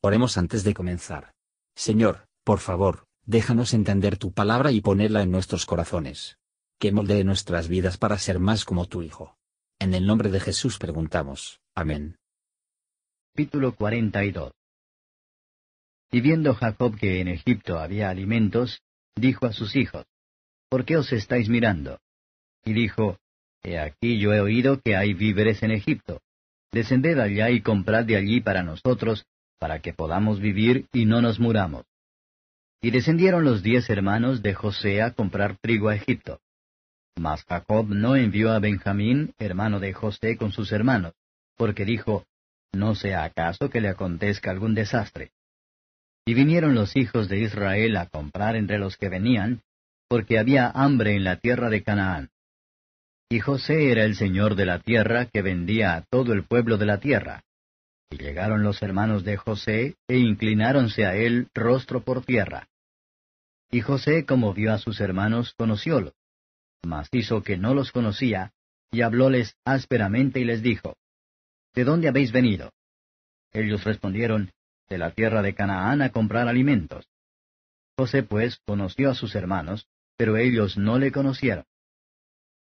Oremos antes de comenzar. Señor, por favor, déjanos entender tu palabra y ponerla en nuestros corazones. Que moldee nuestras vidas para ser más como tu Hijo. En el nombre de Jesús preguntamos. Amén. Capítulo 42 Y viendo Jacob que en Egipto había alimentos, dijo a sus hijos, ¿Por qué os estáis mirando? Y dijo, He aquí yo he oído que hay víveres en Egipto. Descended allá y comprad de allí para nosotros para que podamos vivir y no nos muramos. Y descendieron los diez hermanos de José a comprar trigo a Egipto. Mas Jacob no envió a Benjamín, hermano de José, con sus hermanos, porque dijo, No sea acaso que le acontezca algún desastre. Y vinieron los hijos de Israel a comprar entre los que venían, porque había hambre en la tierra de Canaán. Y José era el señor de la tierra que vendía a todo el pueblo de la tierra. Y llegaron los hermanos de José, e inclináronse a él rostro por tierra. Y José, como vio a sus hermanos, conociólos. Mas hizo que no los conocía, y hablóles ásperamente y les dijo, ¿De dónde habéis venido? Ellos respondieron, De la tierra de Canaán a comprar alimentos. José pues conoció a sus hermanos, pero ellos no le conocieron.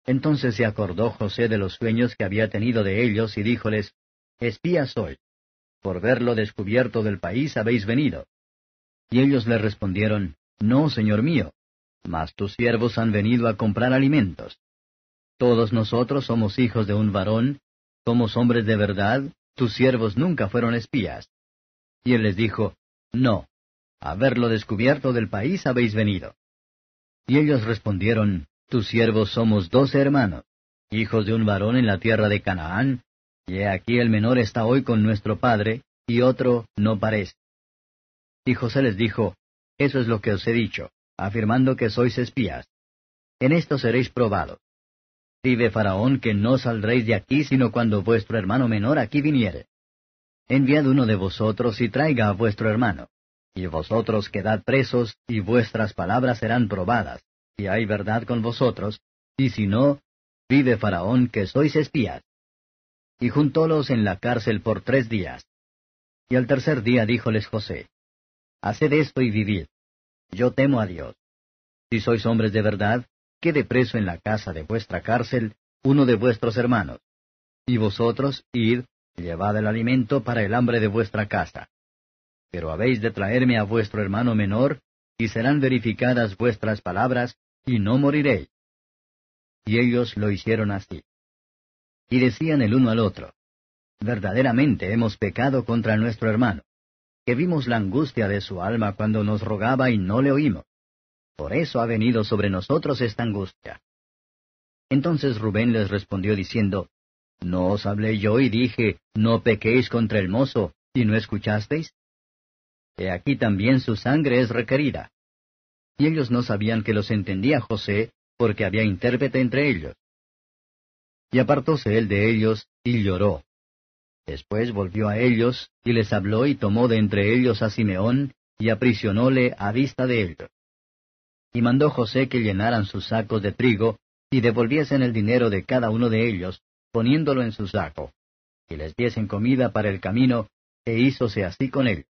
Entonces se acordó José de los sueños que había tenido de ellos, y díjoles, Espía soy por verlo descubierto del país habéis venido. Y ellos le respondieron, No, señor mío, mas tus siervos han venido a comprar alimentos. Todos nosotros somos hijos de un varón, somos hombres de verdad, tus siervos nunca fueron espías. Y él les dijo, No, a verlo descubierto del país habéis venido. Y ellos respondieron, Tus siervos somos doce hermanos, hijos de un varón en la tierra de Canaán, y aquí el menor está hoy con nuestro padre, y otro no parece. Y José les dijo, Eso es lo que os he dicho, afirmando que sois espías. En esto seréis probados. Vive Faraón que no saldréis de aquí sino cuando vuestro hermano menor aquí viniere. Enviad uno de vosotros y traiga a vuestro hermano. Y vosotros quedad presos, y vuestras palabras serán probadas, y hay verdad con vosotros, y si no, vive Faraón que sois espías y juntólos en la cárcel por tres días. Y al tercer día díjoles José, Haced esto y vivid. Yo temo a Dios. Si sois hombres de verdad, quede preso en la casa de vuestra cárcel uno de vuestros hermanos. Y vosotros, id, llevad el alimento para el hambre de vuestra casa. Pero habéis de traerme a vuestro hermano menor, y serán verificadas vuestras palabras, y no moriréis. Y ellos lo hicieron así y decían el uno al otro, Verdaderamente hemos pecado contra nuestro hermano, que vimos la angustia de su alma cuando nos rogaba y no le oímos. Por eso ha venido sobre nosotros esta angustia. Entonces Rubén les respondió diciendo, ¿No os hablé yo y dije, no pequéis contra el mozo, y no escuchasteis? He aquí también su sangre es requerida. Y ellos no sabían que los entendía José, porque había intérprete entre ellos. Y apartóse él de ellos, y lloró. Después volvió a ellos, y les habló y tomó de entre ellos a Simeón, y aprisionóle a vista de ellos. Y mandó José que llenaran sus sacos de trigo, y devolviesen el dinero de cada uno de ellos, poniéndolo en su saco, y les diesen comida para el camino, e hízose así con él.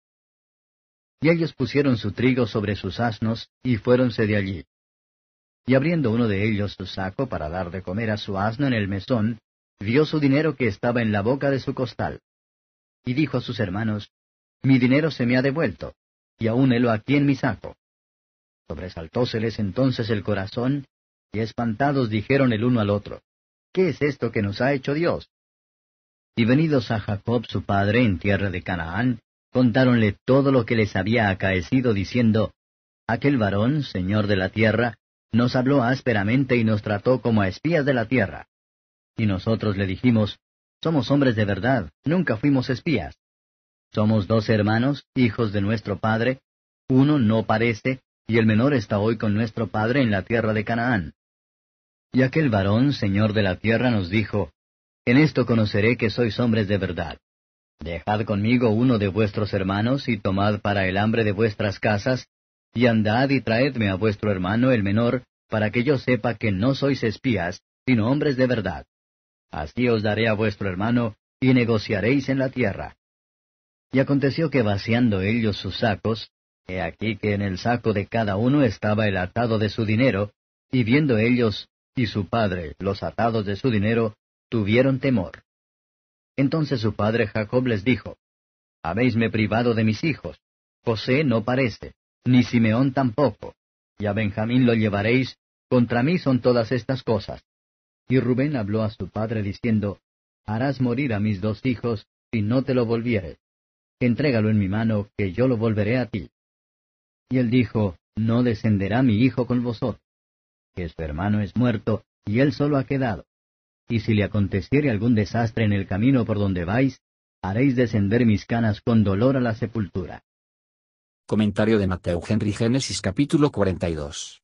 Y ellos pusieron su trigo sobre sus asnos, y fuéronse de allí. Y abriendo uno de ellos su saco para dar de comer a su asno en el mesón, vio su dinero que estaba en la boca de su costal. Y dijo a sus hermanos, Mi dinero se me ha devuelto, y aún helo aquí en mi saco. Sobresaltóseles entonces el corazón, y espantados dijeron el uno al otro, ¿Qué es esto que nos ha hecho Dios? Y venidos a Jacob su padre en tierra de Canaán, contáronle todo lo que les había acaecido, diciendo, Aquel varón, señor de la tierra, nos habló ásperamente y nos trató como a espías de la tierra. Y nosotros le dijimos, Somos hombres de verdad, nunca fuimos espías. Somos dos hermanos, hijos de nuestro padre, uno no parece, y el menor está hoy con nuestro padre en la tierra de Canaán. Y aquel varón, señor de la tierra, nos dijo, En esto conoceré que sois hombres de verdad. Dejad conmigo uno de vuestros hermanos y tomad para el hambre de vuestras casas y andad y traedme a vuestro hermano el menor, para que yo sepa que no sois espías, sino hombres de verdad. Así os daré a vuestro hermano, y negociaréis en la tierra. Y aconteció que vaciando ellos sus sacos, he aquí que en el saco de cada uno estaba el atado de su dinero, y viendo ellos y su padre los atados de su dinero, tuvieron temor. Entonces su padre Jacob les dijo, Habéisme privado de mis hijos. José no parece, ni Simeón tampoco, y a Benjamín lo llevaréis, contra mí son todas estas cosas. Y Rubén habló a su padre diciendo, Harás morir a mis dos hijos, si no te lo volvieres. Entrégalo en mi mano, que yo lo volveré a ti. Y él dijo, No descenderá mi hijo con vosotros, que su hermano es muerto, y él solo ha quedado. Y si le aconteciere algún desastre en el camino por donde vais, haréis descender mis canas con dolor a la sepultura. Comentario de Mateo Henry Génesis capítulo 42.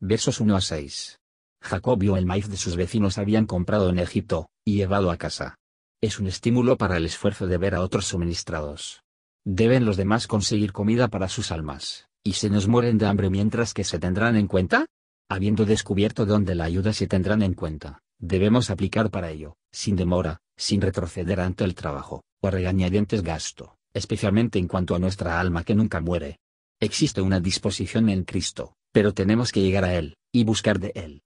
Versos 1 a 6. Jacob vio el maíz de sus vecinos habían comprado en Egipto, y llevado a casa. Es un estímulo para el esfuerzo de ver a otros suministrados. ¿Deben los demás conseguir comida para sus almas, y se nos mueren de hambre mientras que se tendrán en cuenta? Habiendo descubierto dónde la ayuda se tendrán en cuenta, debemos aplicar para ello, sin demora, sin retroceder ante el trabajo, o regañadientes gasto especialmente en cuanto a nuestra alma que nunca muere. Existe una disposición en Cristo, pero tenemos que llegar a Él, y buscar de Él.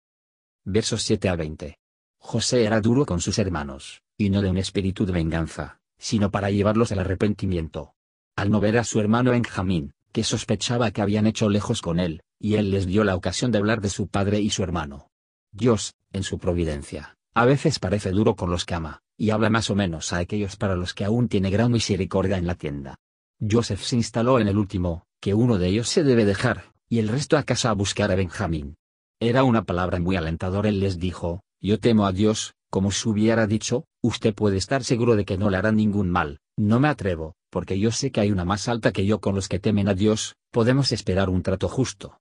Versos 7 a 20. José era duro con sus hermanos, y no de un espíritu de venganza, sino para llevarlos al arrepentimiento. Al no ver a su hermano Benjamín, que sospechaba que habían hecho lejos con él, y él les dio la ocasión de hablar de su padre y su hermano. Dios, en su providencia, a veces parece duro con los que ama, y habla más o menos a aquellos para los que aún tiene gran misericordia en la tienda. Joseph se instaló en el último, que uno de ellos se debe dejar, y el resto a casa a buscar a Benjamín. Era una palabra muy alentadora. Él les dijo, yo temo a Dios, como si hubiera dicho, usted puede estar seguro de que no le hará ningún mal, no me atrevo, porque yo sé que hay una más alta que yo con los que temen a Dios, podemos esperar un trato justo.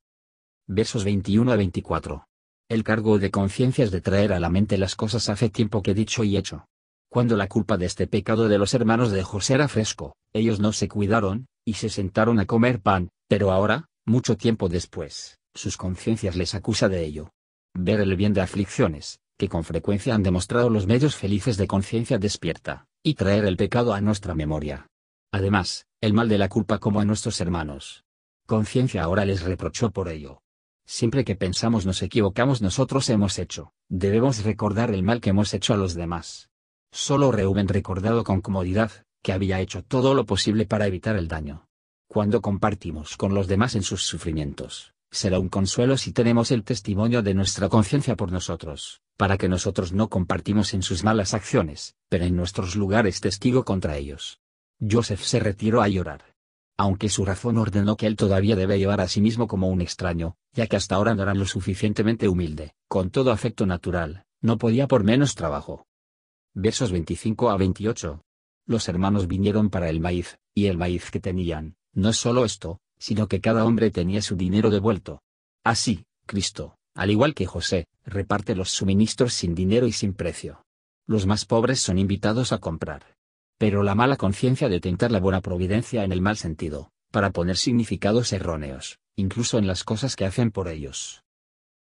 Versos 21 a 24. El cargo de conciencia es de traer a la mente las cosas hace tiempo que dicho y hecho cuando la culpa de este pecado de los hermanos de José era fresco, ellos no se cuidaron, y se sentaron a comer pan, pero ahora, mucho tiempo después, sus conciencias les acusa de ello. Ver el bien de aflicciones, que con frecuencia han demostrado los medios felices de conciencia despierta, y traer el pecado a nuestra memoria. Además, el mal de la culpa como a nuestros hermanos. Conciencia ahora les reprochó por ello. Siempre que pensamos nos equivocamos nosotros hemos hecho, debemos recordar el mal que hemos hecho a los demás. Solo Reuben recordado con comodidad, que había hecho todo lo posible para evitar el daño. Cuando compartimos con los demás en sus sufrimientos, será un consuelo si tenemos el testimonio de nuestra conciencia por nosotros, para que nosotros no compartimos en sus malas acciones, pero en nuestros lugares testigo contra ellos. Joseph se retiró a llorar. Aunque su razón ordenó que él todavía debe llevar a sí mismo como un extraño, ya que hasta ahora no era lo suficientemente humilde, con todo afecto natural, no podía por menos trabajo, Versos 25 a 28. Los hermanos vinieron para el maíz, y el maíz que tenían, no es solo esto, sino que cada hombre tenía su dinero devuelto. Así, Cristo, al igual que José, reparte los suministros sin dinero y sin precio. Los más pobres son invitados a comprar. Pero la mala conciencia de tentar la buena providencia en el mal sentido, para poner significados erróneos, incluso en las cosas que hacen por ellos.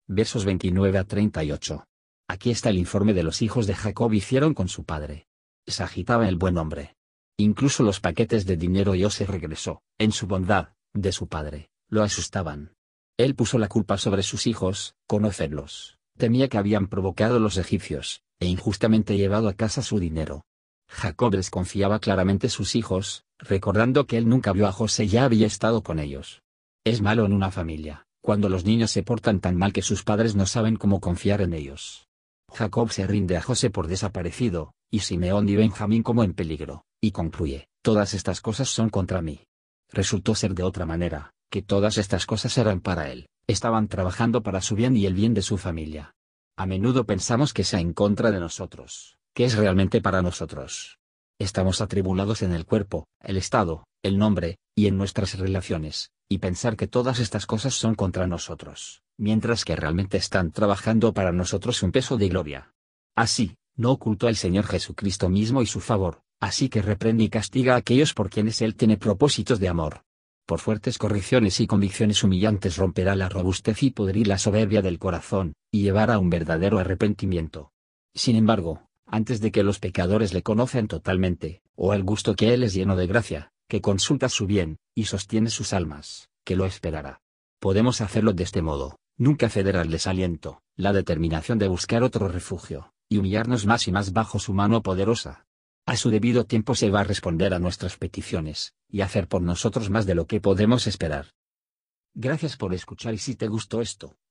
Versos 29 a 38. Aquí está el informe de los hijos de Jacob hicieron con su padre. Se agitaba el buen hombre. Incluso los paquetes de dinero se regresó, en su bondad, de su padre, lo asustaban. Él puso la culpa sobre sus hijos, conocerlos, temía que habían provocado los egipcios, e injustamente llevado a casa su dinero. Jacob desconfiaba claramente sus hijos, recordando que él nunca vio a José ya había estado con ellos. Es malo en una familia, cuando los niños se portan tan mal que sus padres no saben cómo confiar en ellos. Jacob se rinde a José por desaparecido, y Simeón y Benjamín como en peligro, y concluye, todas estas cosas son contra mí. Resultó ser de otra manera, que todas estas cosas eran para él, estaban trabajando para su bien y el bien de su familia. A menudo pensamos que sea en contra de nosotros, que es realmente para nosotros. Estamos atribulados en el cuerpo, el estado, el nombre, y en nuestras relaciones, y pensar que todas estas cosas son contra nosotros mientras que realmente están trabajando para nosotros un peso de gloria. Así, no ocultó al Señor Jesucristo mismo y su favor, así que reprende y castiga a aquellos por quienes Él tiene propósitos de amor. Por fuertes correcciones y convicciones humillantes romperá la robustez y poder y la soberbia del corazón, y llevará a un verdadero arrepentimiento. Sin embargo, antes de que los pecadores le conozcan totalmente, o el gusto que Él es lleno de gracia, que consulta su bien, y sostiene sus almas, que lo esperará. Podemos hacerlo de este modo, nunca ceder al desaliento, la determinación de buscar otro refugio, y humillarnos más y más bajo su mano poderosa. A su debido tiempo se va a responder a nuestras peticiones, y hacer por nosotros más de lo que podemos esperar. Gracias por escuchar y si te gustó esto,